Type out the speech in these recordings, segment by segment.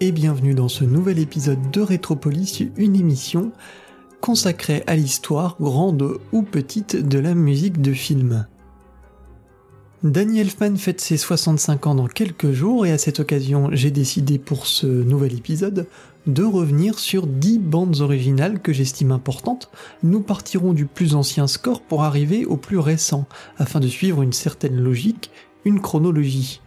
et bienvenue dans ce nouvel épisode de Rétropolis, une émission consacrée à l'histoire, grande ou petite, de la musique de film. Danny Elfman fête ses 65 ans dans quelques jours et à cette occasion j'ai décidé pour ce nouvel épisode de revenir sur 10 bandes originales que j'estime importantes. Nous partirons du plus ancien score pour arriver au plus récent, afin de suivre une certaine logique, une chronologie.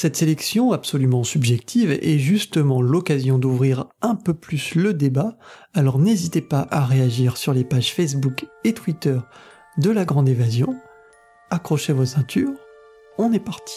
Cette sélection absolument subjective est justement l'occasion d'ouvrir un peu plus le débat, alors n'hésitez pas à réagir sur les pages Facebook et Twitter de la Grande Évasion, accrochez vos ceintures, on est parti.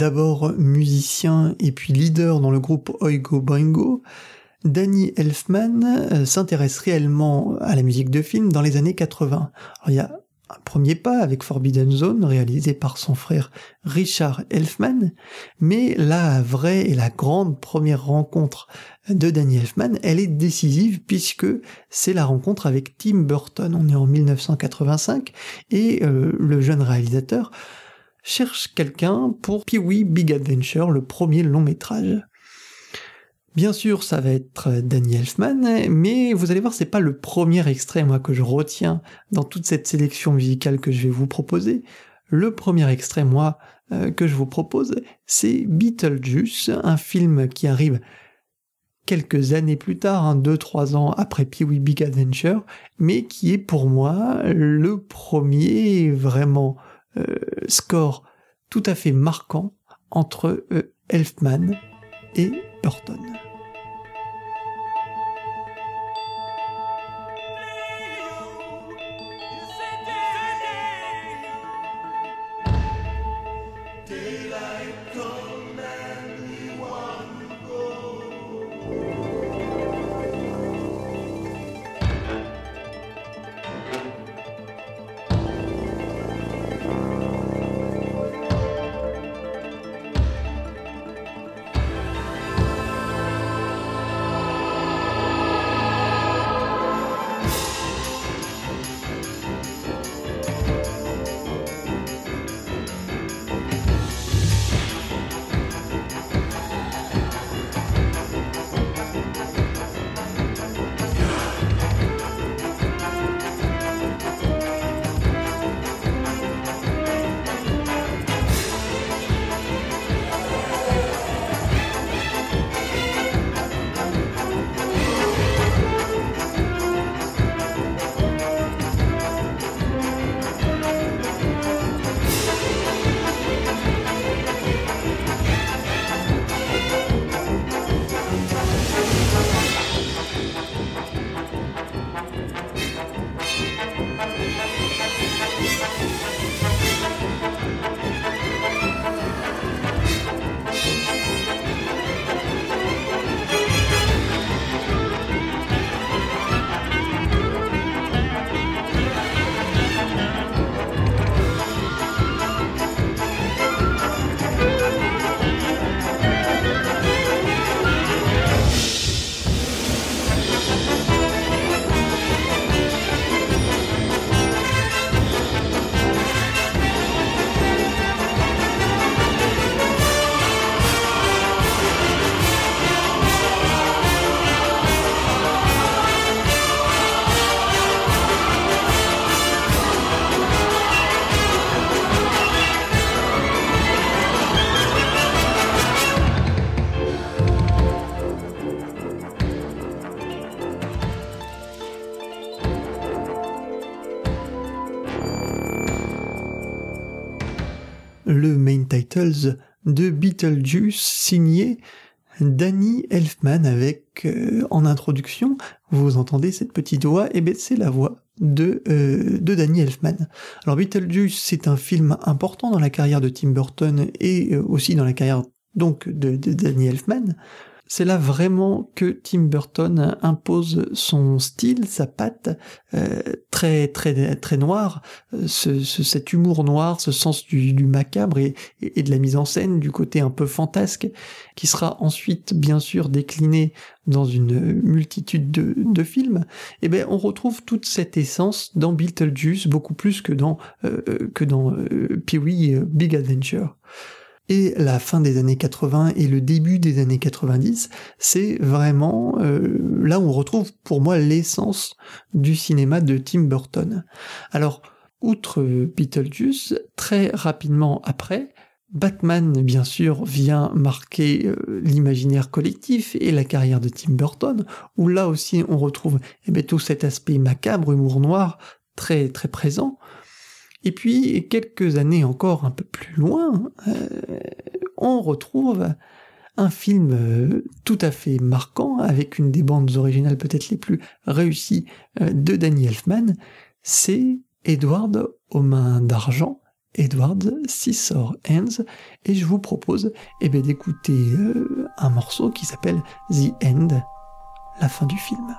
D'abord musicien et puis leader dans le groupe Oigo Boingo, Danny Elfman euh, s'intéresse réellement à la musique de film dans les années 80. il y a un premier pas avec Forbidden Zone réalisé par son frère Richard Elfman, mais la vraie et la grande première rencontre de Danny Elfman, elle est décisive puisque c'est la rencontre avec Tim Burton. On est en 1985 et euh, le jeune réalisateur cherche quelqu'un pour Pee-wee Big Adventure, le premier long métrage. Bien sûr, ça va être Danny Elfman, mais vous allez voir, c'est pas le premier extrait, moi, que je retiens dans toute cette sélection musicale que je vais vous proposer. Le premier extrait, moi, euh, que je vous propose, c'est Beetlejuice, un film qui arrive quelques années plus tard, hein, deux, trois ans après Pee-wee Big Adventure, mais qui est pour moi le premier vraiment score tout à fait marquant entre euh, Elfman et Burton. Beetlejuice signé Danny Elfman avec euh, en introduction, vous entendez cette petite voix, et bien c'est la voix de, euh, de Danny Elfman. Alors Beetlejuice, c'est un film important dans la carrière de Tim Burton et euh, aussi dans la carrière donc de, de Danny Elfman. C'est là vraiment que Tim Burton impose son style, sa patte euh, très très très noire, euh, ce, cet humour noir, ce sens du, macabre et, de la mise en scène, du côté un peu fantasque, qui sera ensuite bien sûr décliné dans une multitude de, films. Et eh ben on retrouve toute cette essence dans Beetlejuice beaucoup plus que dans euh, que dans Pee-wee Big Adventure et la fin des années 80 et le début des années 90, c'est vraiment euh, là où on retrouve pour moi l'essence du cinéma de Tim Burton. Alors, outre Beetlejuice, très rapidement après, Batman, bien sûr, vient marquer euh, l'imaginaire collectif et la carrière de Tim Burton, où là aussi on retrouve eh bien, tout cet aspect macabre, humour noir, très très présent. Et puis, quelques années encore un peu plus loin, euh, on retrouve un film euh, tout à fait marquant, avec une des bandes originales peut-être les plus réussies euh, de Danny Elfman, c'est Edward aux mains d'argent, Edward Scissor Hands, et je vous propose eh bien, d'écouter un morceau qui s'appelle The End, la fin du film.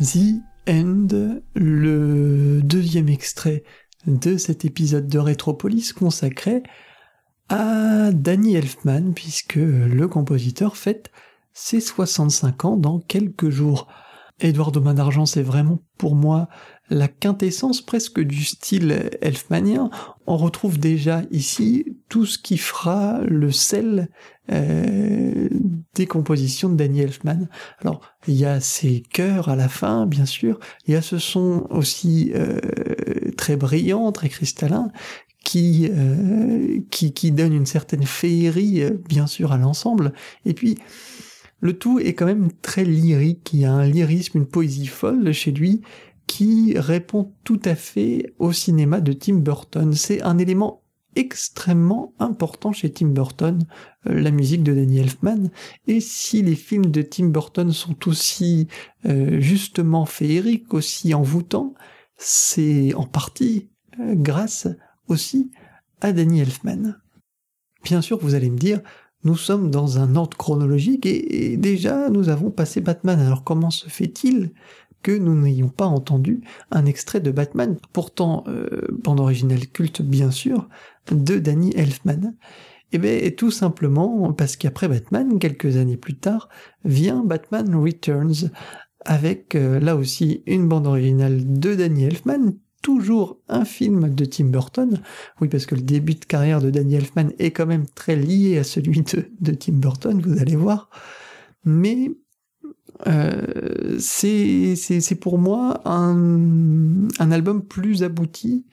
The End, le deuxième extrait de cet épisode de Rétropolis consacré à Danny Elfman, puisque le compositeur fête ses 65 ans dans quelques jours. Eduardo Main d'Argent, c'est vraiment pour moi la quintessence presque du style elfmanien. On retrouve déjà ici tout ce qui fera le sel euh, des compositions de Danny Elfman. Alors, il y a ces chœurs à la fin, bien sûr. Il y a ce son aussi euh, très brillant, très cristallin, qui, euh, qui, qui donne une certaine féerie, bien sûr, à l'ensemble. Et puis, le tout est quand même très lyrique, il y a un lyrisme, une poésie folle chez lui qui répond tout à fait au cinéma de Tim Burton. C'est un élément extrêmement important chez Tim Burton, euh, la musique de Danny Elfman, et si les films de Tim Burton sont aussi euh, justement féeriques, aussi envoûtants, c'est en partie euh, grâce aussi à Danny Elfman. Bien sûr, vous allez me dire, nous sommes dans un ordre chronologique et, déjà nous avons passé Batman. Alors comment se fait-il que nous n'ayons pas entendu un extrait de Batman, pourtant euh, bande originale culte bien sûr, de Danny Elfman Eh bien tout simplement parce qu'après Batman, quelques années plus tard, vient Batman Returns, avec euh, là aussi une bande originale de Danny Elfman, toujours un film de Tim Burton. Oui, parce que le début de carrière de Danny Elfman est quand même très lié à celui de, Tim Burton, vous allez voir. Mais euh, c'est pour moi un, album plus abouti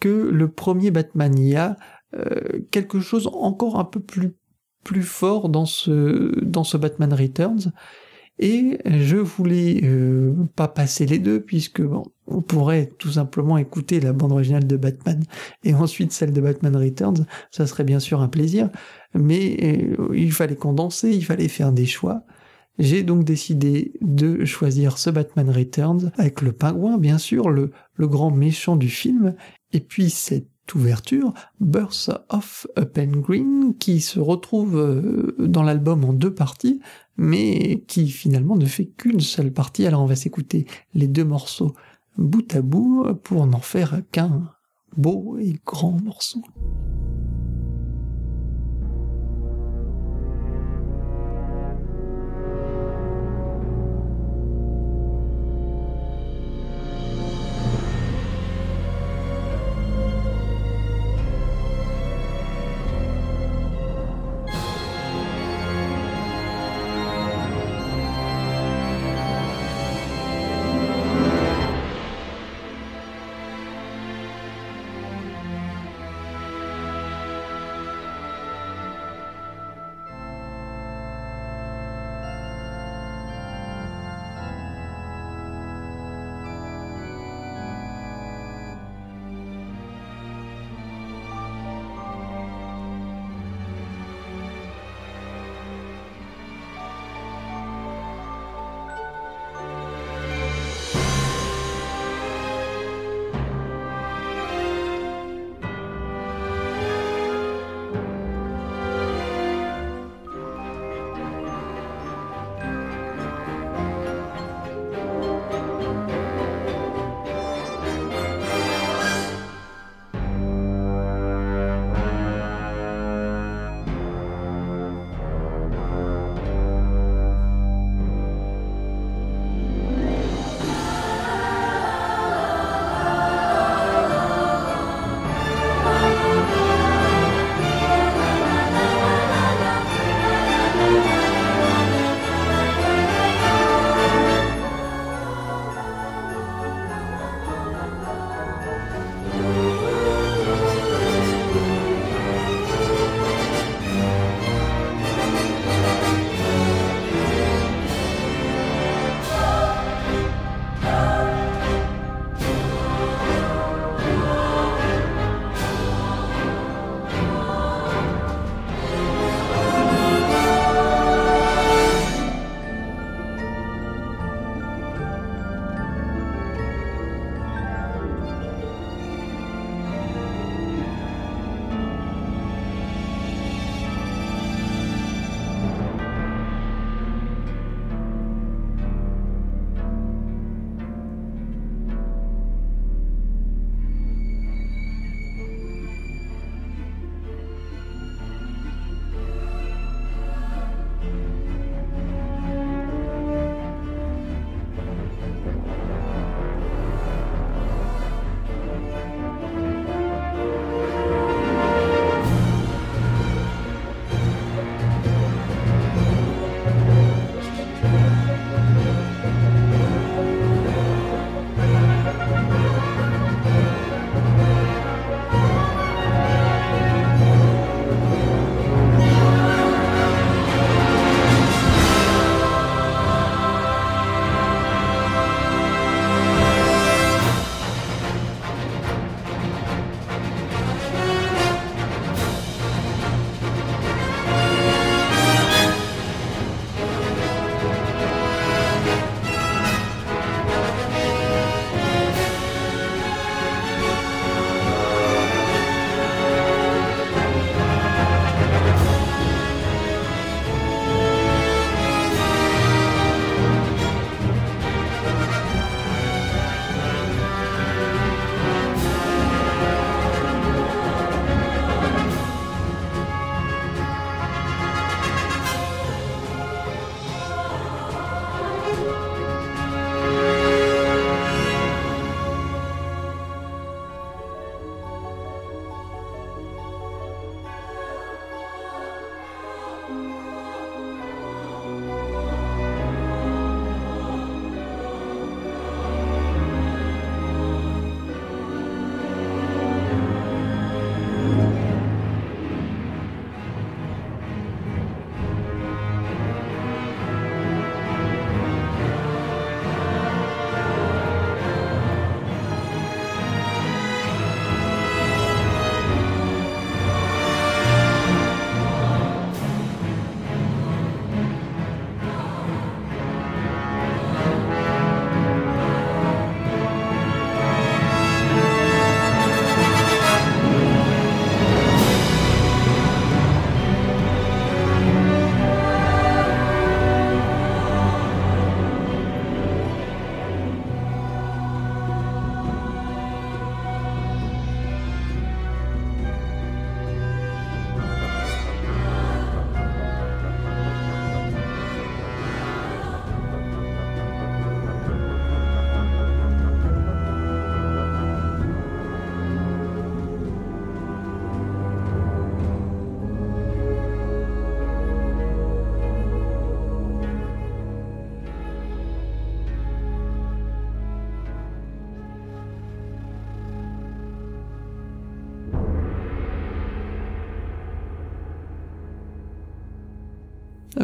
que le premier Batman. Il y a euh, quelque chose encore un peu plus plus fort dans ce dans ce Batman Returns et je voulais euh, pas passer les deux puisque on pourrait tout simplement écouter la bande originale de Batman et ensuite celle de Batman Returns, ça serait bien sûr un plaisir, mais il fallait condenser, il fallait faire des choix. J'ai donc décidé de choisir ce Batman Returns avec le pingouin, bien sûr, le, grand méchant du film, et puis cette ouverture, Birth of a Penguin, qui se retrouve euh, dans l'album en deux parties, mais qui finalement ne fait qu'une seule partie. Alors on va s'écouter les deux morceaux bout à bout pour n'en faire qu'un beau et grand morceau.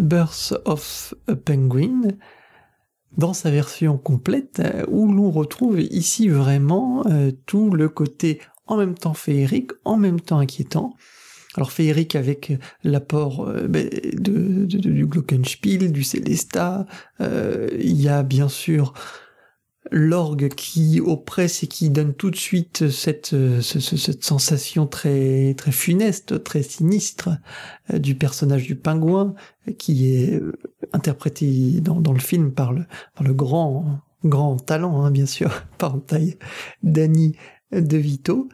Birth of a Penguin, dans sa version complète, où l'on retrouve ici vraiment tout le côté en même temps féerique, en même temps inquiétant, alors féerique avec l'apport euh, ben, de, du Glockenspiel, du Célesta. Euh, il y a bien sûr l'orgue qui oppresse et qui donne tout de suite cette, cette sensation très, très funeste, très sinistre euh, du personnage du pingouin qui est interprété dans, dans le film par le, par le grand, grand talent, hein, bien sûr, par taille, Danny DeVito.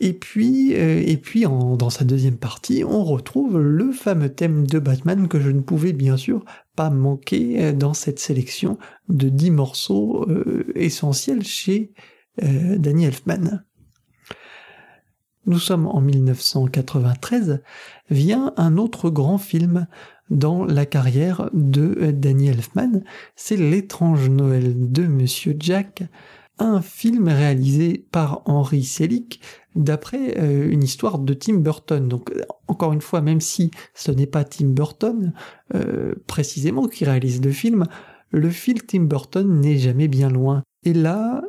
Et puis, euh, et puis dans sa deuxième partie, on retrouve le fameux thème de Batman que je ne pouvais bien sûr pas manquer euh, dans cette sélection de dix morceaux euh, essentiels chez Danny Elfman. Nous sommes en 1993, vient un autre grand film dans la carrière de Danny Elfman, c'est L'étrange Noël de Monsieur Jack, un film réalisé par Henry Selick d'après euh, une histoire de Tim Burton. Donc encore une fois, même si ce n'est pas Tim Burton euh, précisément qui réalise le film, le film Tim Burton n'est jamais bien loin. Et là,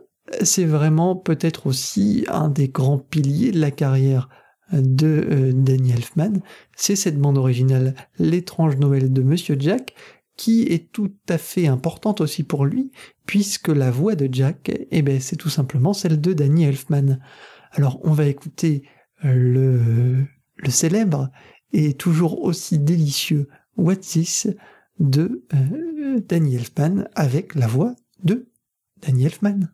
c'est vraiment peut-être aussi un des grands piliers de la carrière de euh, Danny Elfman, c'est cette bande originale L'étrange Noël de Monsieur Jack, qui est tout à fait importante aussi pour lui, puisque la voix de Jack, eh ben, c'est tout simplement celle de Danny Elfman. Alors on va écouter euh, le, le célèbre et toujours aussi délicieux What's This de euh, Danny Elfman avec la voix de Danny Elfman.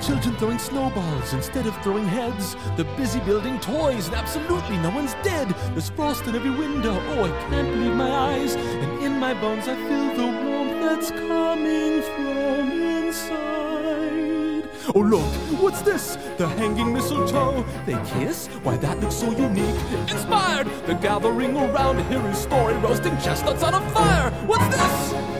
Children throwing snowballs instead of throwing heads. They're busy building toys and absolutely no one's dead. There's frost in every window. Oh, I can't believe my eyes. And in my bones I feel the warmth that's coming from inside. Oh, look, what's this? The hanging mistletoe. They kiss? Why, that looks so unique. Inspired! They're gathering around to hear his story, roasting chestnuts on a fire. What's this?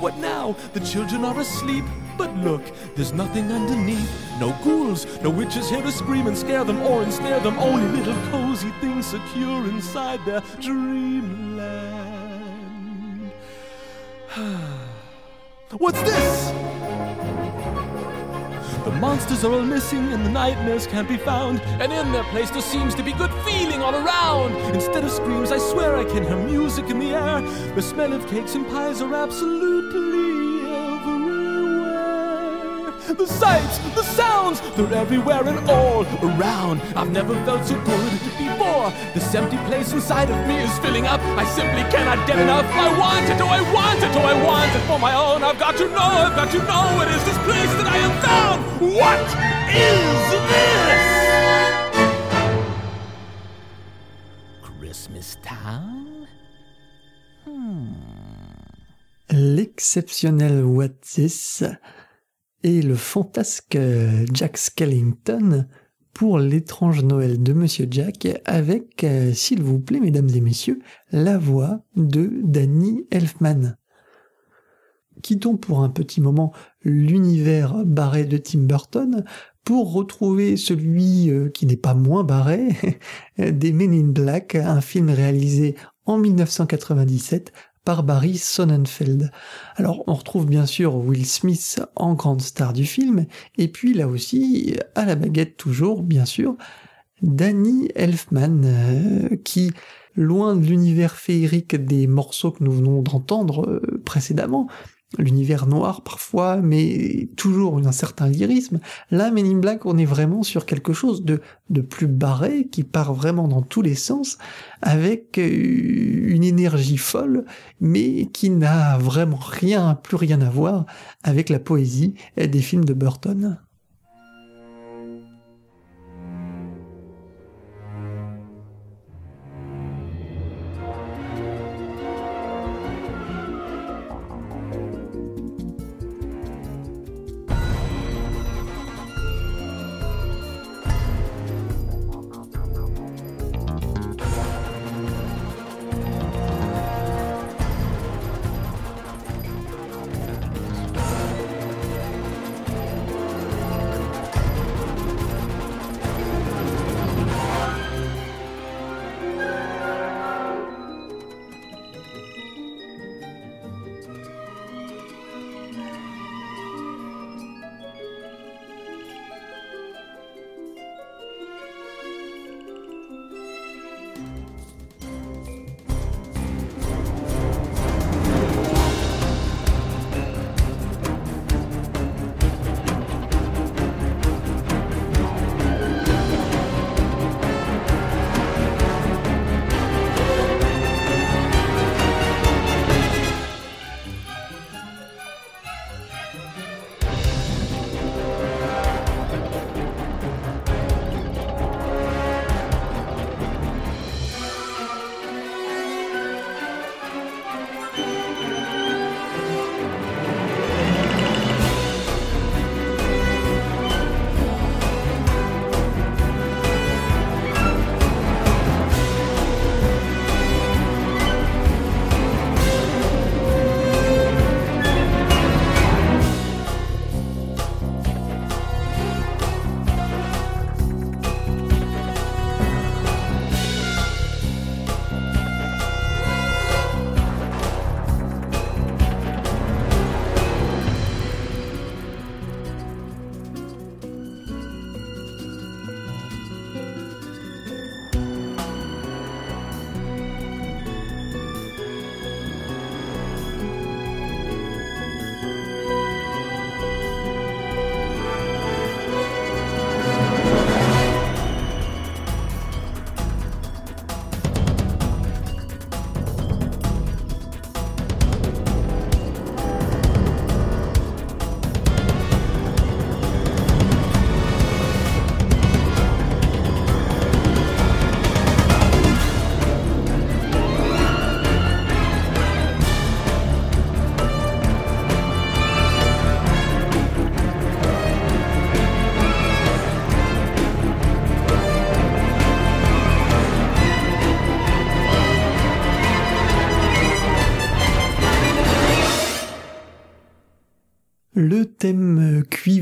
what now? The children are asleep. But look, there's nothing underneath. No ghouls, no witches here to scream and scare them or ensnare them. Only little cozy things secure inside their dreamland. What's this? The monsters are all missing and the nightmares can't be found. And in their place there seems to be good feeling all around. Instead of screams, I swear I can hear music in the air. The smell of cakes and pies are absolutely everywhere. the sights, the sounds, they're everywhere and all around. I've never felt so good This empty place inside of me is filling up. I simply cannot get enough. I want it, oh, I want it, oh, I want it for my own. I've got to know, I've got to know It is this place that I have found. What is this? Christmas Town? Hmm. L'exceptionnel What This et le fantasque Jack Skellington pour l'étrange Noël de Monsieur Jack avec, euh, s'il vous plaît, mesdames et messieurs, la voix de Danny Elfman. Quittons pour un petit moment l'univers barré de Tim Burton pour retrouver celui euh, qui n'est pas moins barré, des Men in Black, un film réalisé en 1997 par Sonnenfeld. Alors on retrouve bien sûr Will Smith en grande star du film, et puis là aussi, à la baguette toujours, bien sûr, Danny Elfman, euh, qui, loin de l'univers féerique des morceaux que nous venons d'entendre euh, précédemment, l'univers noir parfois, mais toujours un certain lyrisme. Là, Men in Black, on est vraiment sur quelque chose de, plus barré, qui part vraiment dans tous les sens, avec euh, une énergie folle, mais qui n'a vraiment rien, plus rien à voir avec la poésie des films de Burton.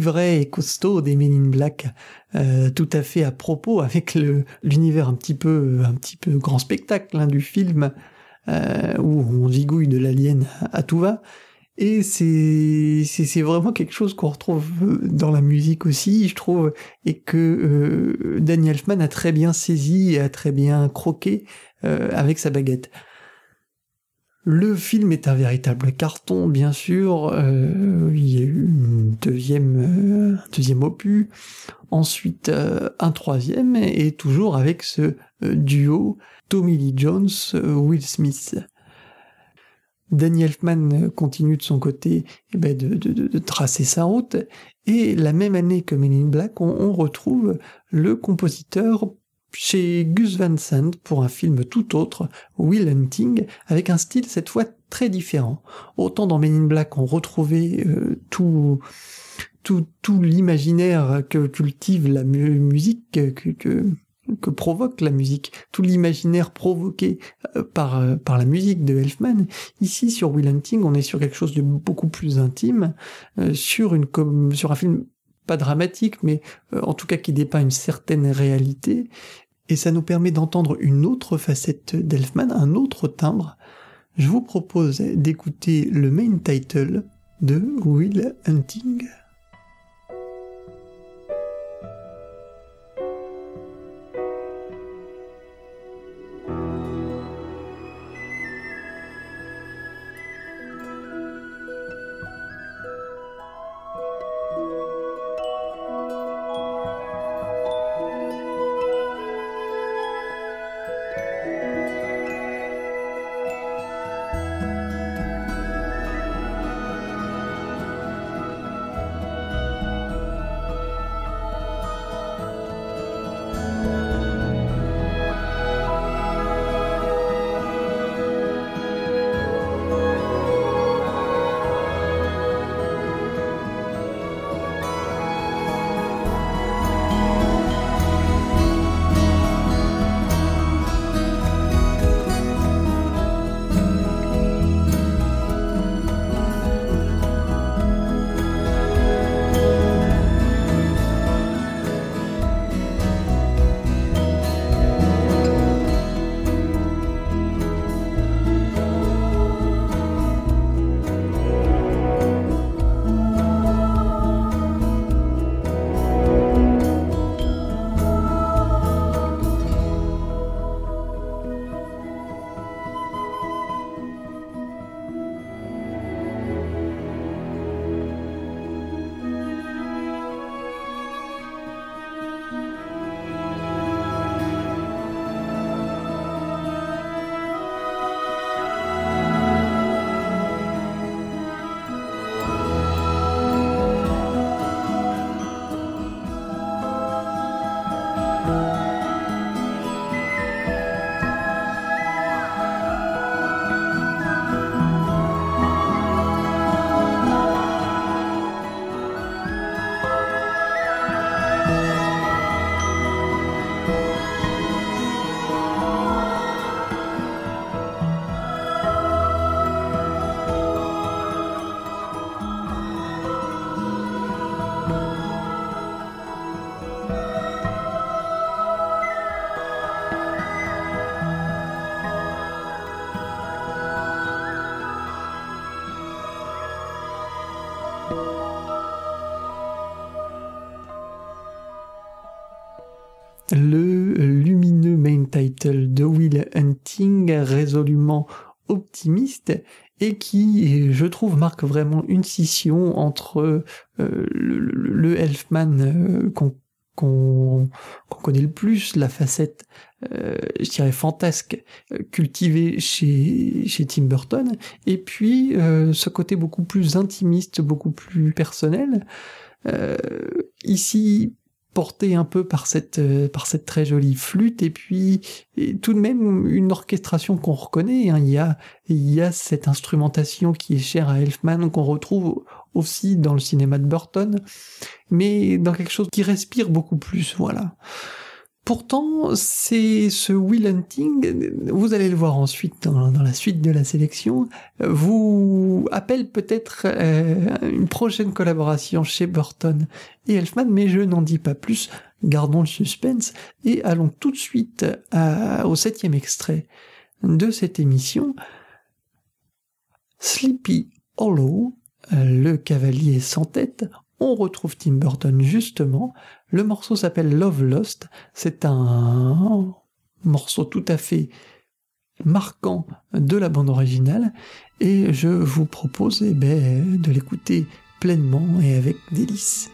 Euh, cuivré et costaud des Men in Black, euh, tout à fait à propos avec l'univers un petit peu un petit peu grand spectacle hein, du film euh, où on zigouille de l'alien à, tout va. Et c'est c'est vraiment quelque chose qu'on retrouve dans la musique aussi, je trouve, et que Daniel Elfman a très bien saisi et a très bien croqué avec sa baguette. Le film est un véritable carton, bien sûr. Euh, il y a eu une deuxième, euh, un deuxième opus, ensuite euh, un troisième, et toujours avec ce duo Tommy Lee Jones, Will Smith. Danny Elfman continue de son côté eh ben, de, tracer sa route, et la même année que Men in Black, on retrouve le compositeur chez Gus Van Sant pour un film tout autre, Will Hunting, avec un style cette fois très différent. Autant dans Men in Black on retrouvait euh, tout tout, tout l'imaginaire que cultive la musique, que, que, que provoque la musique, tout l'imaginaire provoqué euh, par, euh, par la musique de Elfman. Ici, sur Will Hunting, on est sur quelque chose de beaucoup plus intime, sur, une, sur un film pas dramatique, mais en tout cas qui dépeint une certaine réalité, et ça nous permet d'entendre une autre facette d'Elfman, un autre timbre. Je vous propose d'écouter le main title de Will Hunting. Et qui, je trouve, marque vraiment une scission entre euh, le, Elfman euh, qu'on qu'on connaît le plus, la facette, euh, je dirais, fantasque, cultivée chez, chez Tim Burton, et puis ce côté beaucoup plus intimiste, beaucoup plus personnel. ici, porté un peu par cette euh, par cette très jolie flûte et puis tout de même une orchestration qu'on reconnaît hein. il y a il y a cette instrumentation qui est chère à Elfman qu'on retrouve aussi dans le cinéma de Burton mais dans quelque chose qui respire beaucoup plus voilà Pourtant, c'est ce Will Hunting, vous allez le voir ensuite dans, la suite de la sélection, vous appelle peut-être euh, une prochaine collaboration chez Burton et Elfman, mais je n'en dis pas plus, gardons le suspense et allons tout de suite au septième extrait de cette émission, Sleepy Hollow, le cavalier sans tête, on retrouve Tim Burton justement. Le morceau s'appelle Love Lost. C'est un morceau tout à fait marquant de la bande originale et je vous propose eh ben, de l'écouter pleinement et avec délice.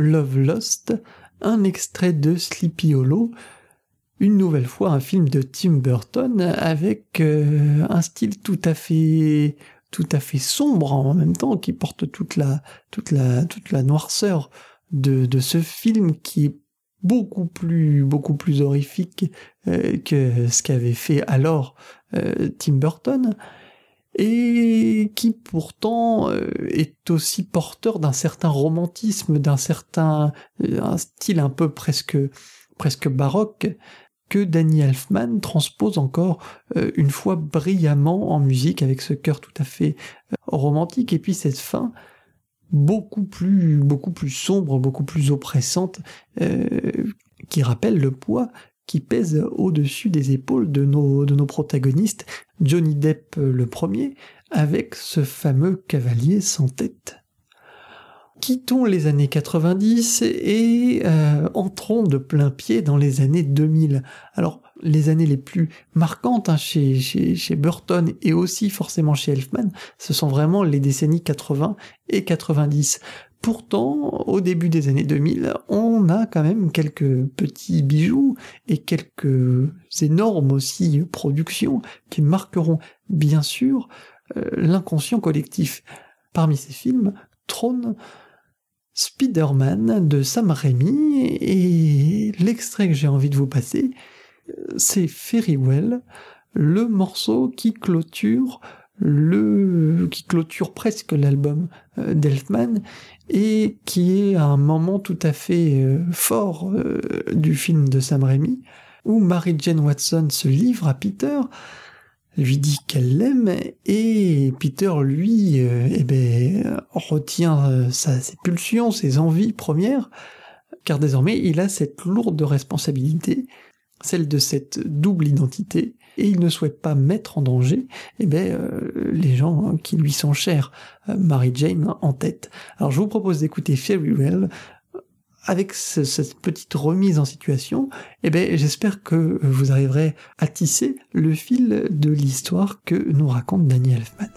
Love Lost, un extrait de Sleepy Hollow, une nouvelle fois un film de Tim Burton avec euh, un style tout à fait tout à fait sombre en même temps qui porte toute la toute la noirceur de, de ce film qui est beaucoup plus beaucoup plus horrifique euh, que ce qu'avait fait alors euh, Tim Burton et qui pourtant euh, est aussi porteur d'un certain romantisme, d'un certain un style un peu presque presque baroque que Danny Elfman transpose encore une fois brillamment en musique avec ce cœur tout à fait romantique. Et puis cette fin beaucoup plus, beaucoup plus sombre, beaucoup plus oppressante, euh, qui rappelle le poids qui pèse au-dessus des épaules de nos, de nos protagonistes, Johnny Depp le premier, avec ce fameux cavalier sans tête. Quittons les années 90 et euh, entrons de plein pied dans les années 2000. Alors, les années les plus marquantes hein, chez, chez, chez, Burton et aussi forcément chez Elfman, ce sont vraiment les décennies 80 et 90. Pourtant, au début des années 2000, on a quand même quelques petits bijoux et quelques énormes aussi productions qui marqueront bien sûr euh, l'inconscient collectif. Parmi ces films trône Spider-Man de Sam Raimi et l'extrait que j'ai envie de vous passer, c'est Well, le morceau qui clôture le qui clôture presque l'album euh, d'Elfman et qui est un moment tout à fait euh, fort euh, du film de Sam Raimi où Mary Jane Watson se livre à Peter lui dit qu'elle l'aime et Peter lui eh ben, retient ses pulsions, ses envies premières car désormais il a cette lourde responsabilité celle de cette double identité, et il ne souhaite pas mettre en danger eh ben, euh, les gens qui lui sont chers, euh, Mary Jane en tête. Alors je vous propose d'écouter Fairy Well avec cette petite remise en situation, eh ben, j'espère que vous arriverez à tisser le fil de l'histoire que nous raconte Daniel Elfman.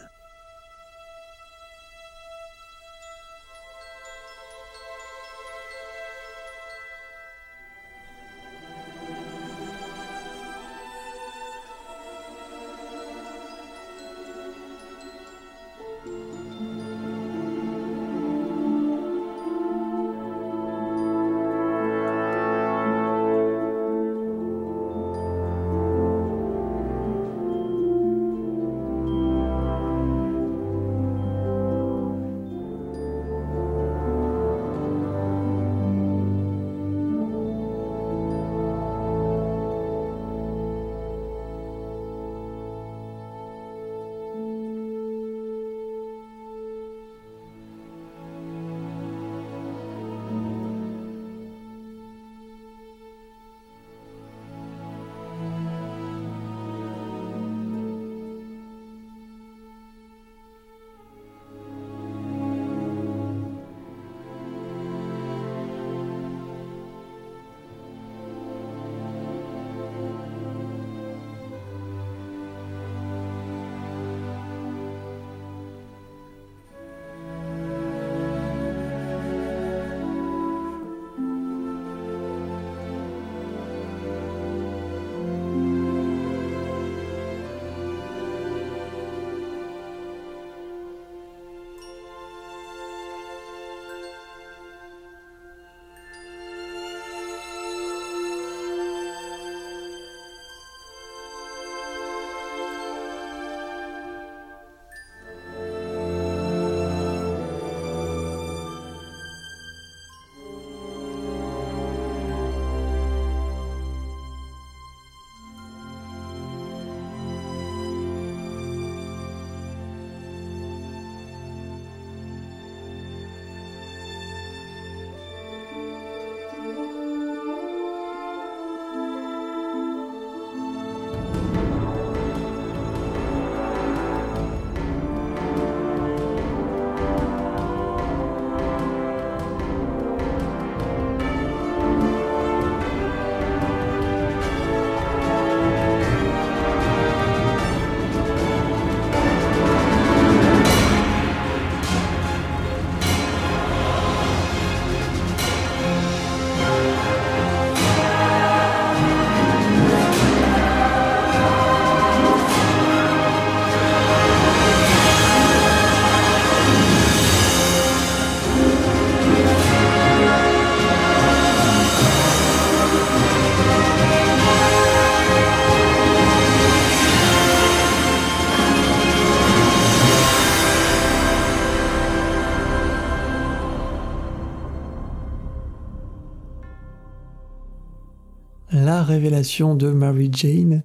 La révélation de Mary Jane,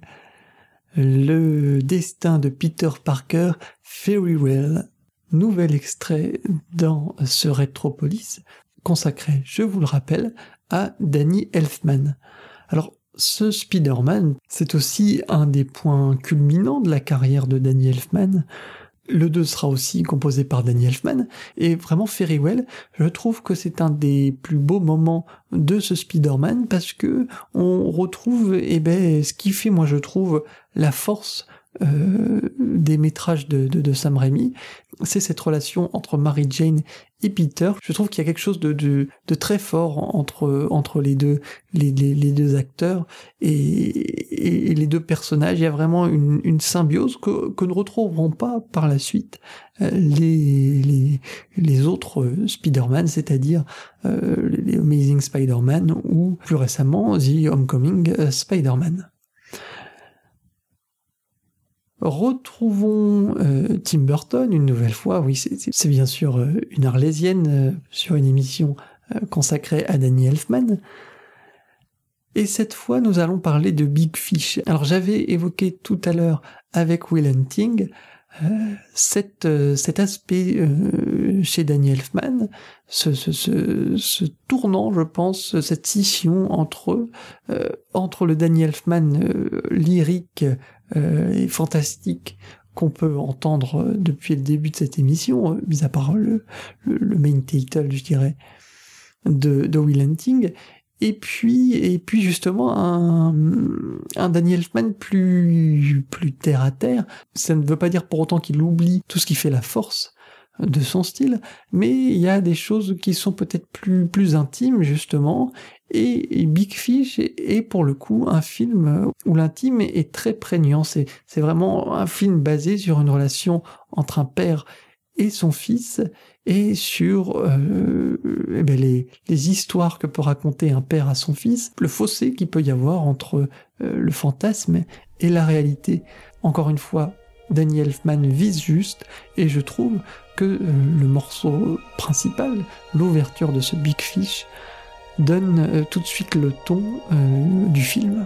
le destin de Peter Parker, Well, nouvel extrait dans ce Retropolis, consacré, je vous le rappelle, à Danny Elfman. Alors, ce Spider-Man, c'est aussi un des points culminants de la carrière de Danny Elfman. Le 2 sera aussi composé par Danny Elfman, et vraiment Well, je trouve que c'est un des plus beaux moments de ce Spider-Man parce que on retrouve, eh ben, ce qui fait, moi je trouve, la force euh, des métrages de, de, Sam Raimi, c'est cette relation entre Mary Jane et Peter. Je trouve qu'il y a quelque chose de, de, de, très fort entre, entre les, deux, les, les, acteurs et, les deux personnages. Il y a vraiment une, symbiose que, que ne retrouveront pas par la suite euh, les, les, les autres Spider-Man, c'est-à-dire euh, les Amazing Spider-Man ou plus récemment The Homecoming Spider-Man. Retrouvons euh, Tim Burton une nouvelle fois. Oui, c'est bien sûr euh, une arlésienne euh, sur une émission consacrée à Danny Elfman. Et cette fois, nous allons parler de Big Fish. Alors, j'avais évoqué tout à l'heure avec Will Hunting cet aspect chez Danny Elfman, ce, tournant, je pense, cette scission entre, entre le Danny Elfman lyrique et fantastique qu'on peut entendre depuis le début de cette émission, euh, mis à part le, le, main title, je dirais, de, de Will Hunting, et puis et puis justement un, un Danny Elfman plus plus terre à terre. Ça ne veut pas dire pour autant qu'il oublie tout ce qui fait la force de son style, mais il y a des choses qui sont peut-être plus plus intimes justement et, Big Fish est, pour le coup un film où l'intime est, très prégnant. C'est, vraiment un film basé sur une relation entre un père et son fils et sur euh, eh ben, les, histoires que peut raconter un père à son fils, le fossé qu'il peut y avoir entre euh, le fantasme et la réalité. Encore une fois, Daniel Elfman vise juste et je trouve que euh, le morceau principal, l'ouverture de ce Big Fish, donne euh, tout de suite le ton euh, du film.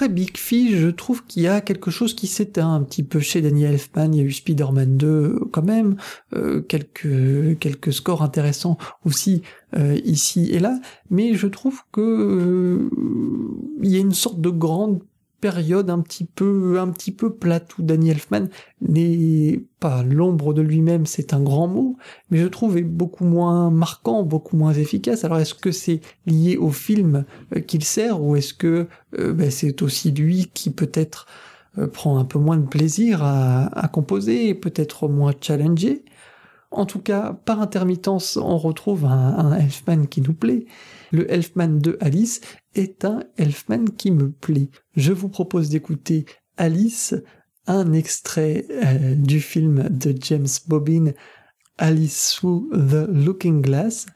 Après Big Fish, je trouve qu'il y a quelque chose qui s'éteint un petit peu chez Danny Elfman. Il y a eu Spider-Man 2 quand même, euh, quelques quelques scores intéressants aussi euh, ici et là, mais je trouve que euh, il y a une sorte de grande période un petit peu un petit peu plate où Danny Elfman n'est pas l'ombre de lui-même, c'est un grand mot, mais je trouve est beaucoup moins marquant, beaucoup moins efficace. Alors est-ce que c'est lié au film euh, qu'il sert ou est-ce que euh, ben, c'est aussi lui qui peut-être euh, prend un peu moins de plaisir à, à composer peut-être moins challengé? En tout cas, par intermittence, on retrouve un, un Elfman qui nous plaît. Le Elfman de Alice est un Elfman qui me plaît. Je vous propose d'écouter Alice, un extrait euh, du film de James Bobbin, Alice Through the Looking Glass,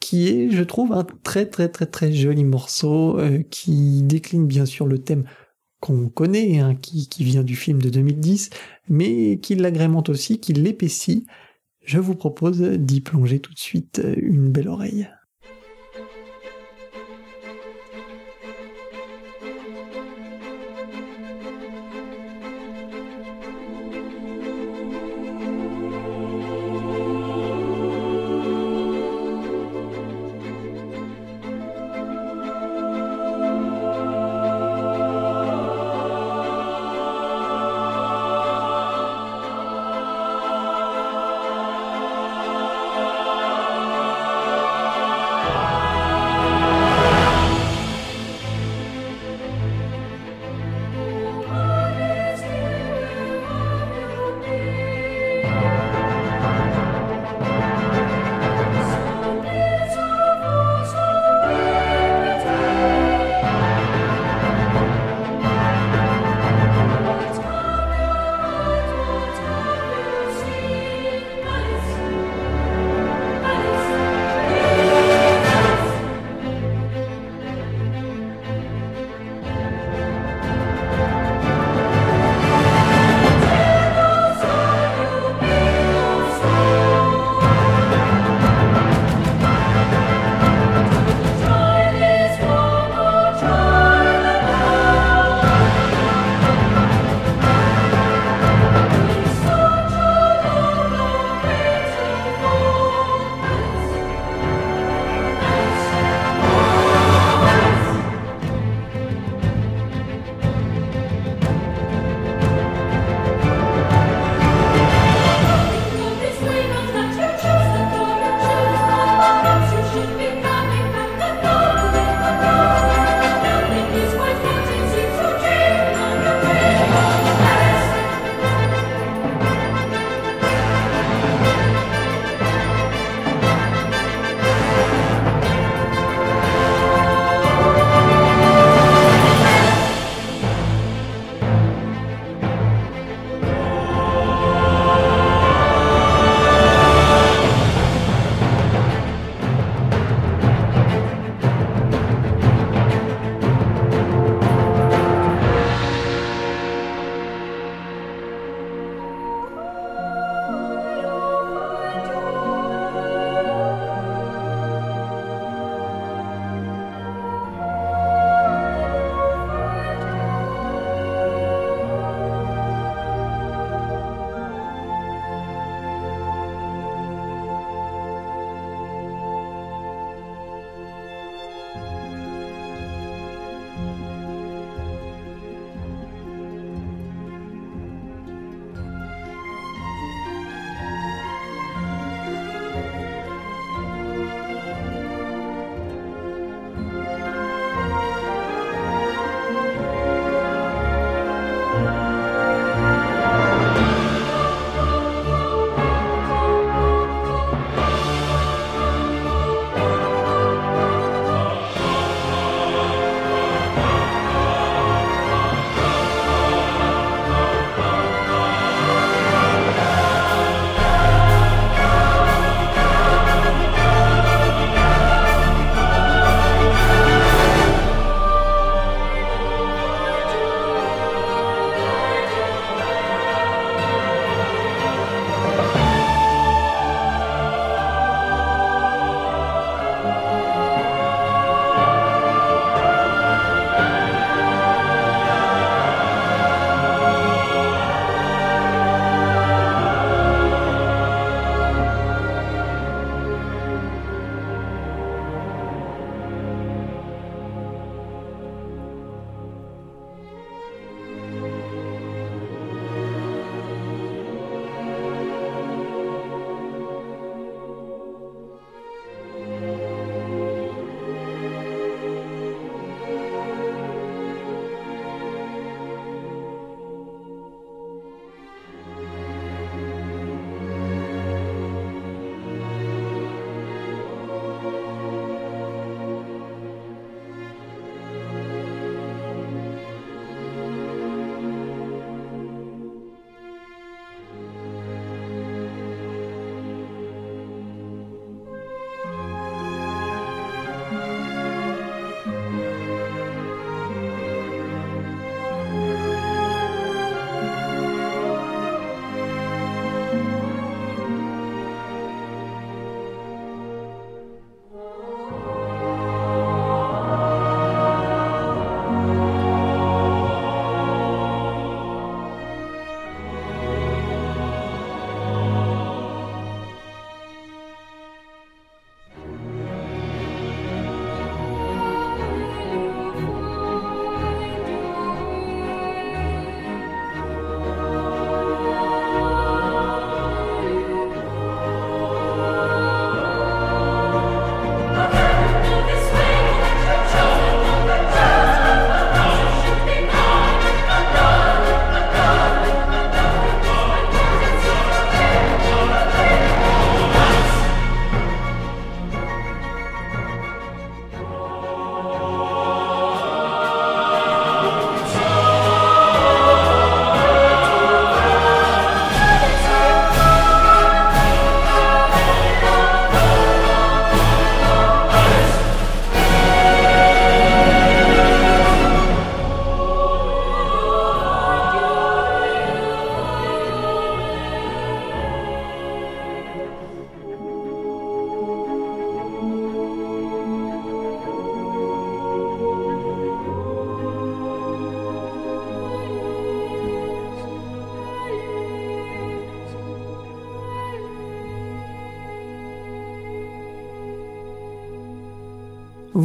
qui est, je trouve, un très très très très joli morceau euh, qui décline bien sûr le thème qu'on connaît, hein, qui, qui vient du film de 2010, mais qui l'agrémente aussi, qui l'épaissit je vous propose d'y plonger tout de suite une belle oreille.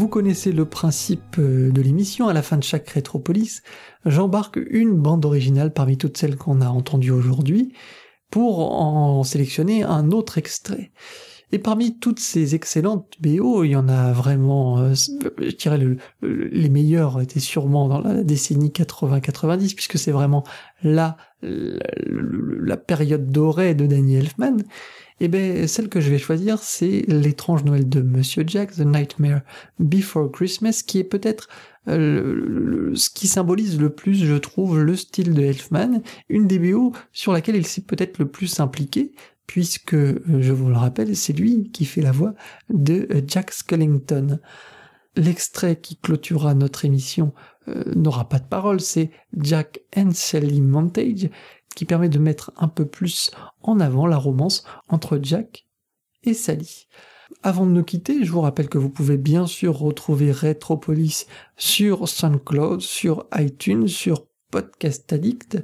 Connaissez le principe euh, de l'émission, à la fin de chaque Rétropolis, j'embarque une bande originale parmi toutes celles qu'on a entendues aujourd'hui pour en sélectionner un autre extrait. Et parmi toutes ces excellentes BO, il y en a vraiment, euh, je dirais, les meilleurs étaient sûrement dans la décennie 80-90, puisque c'est vraiment là la, période dorée de Danny Elfman. Eh ben, celle que je vais choisir, c'est l'étrange Noël de Monsieur Jack, The Nightmare Before Christmas, qui est peut-être euh, ce qui symbolise le plus, je trouve, le style de Elfman, une des BO sur laquelle il s'est peut-être le plus impliqué, puisque, euh, je vous le rappelle, c'est lui qui fait la voix de euh, Jack Skellington. L'extrait qui clôturera notre émission n'aura pas de parole, c'est Jack and Sally Montage, qui permet de mettre un peu plus en avant la romance entre Jack et Sally. Avant de nous quitter, je vous rappelle que vous pouvez bien sûr retrouver Retropolis sur SoundCloud, sur iTunes, sur Podcast Addict.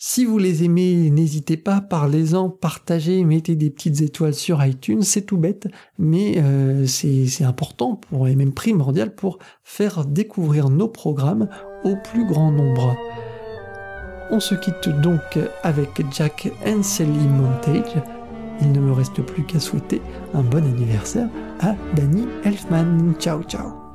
Si vous les aimez, n'hésitez pas, parlez-en, partagez, mettez des petites étoiles sur iTunes, c'est tout bête, mais euh, c'est important pour, et même primordial pour faire découvrir nos programmes au plus grand nombre. On se quitte donc avec Jack and Montage. Il ne me reste plus qu'à souhaiter un bon anniversaire à Danny Elfman. Ciao ciao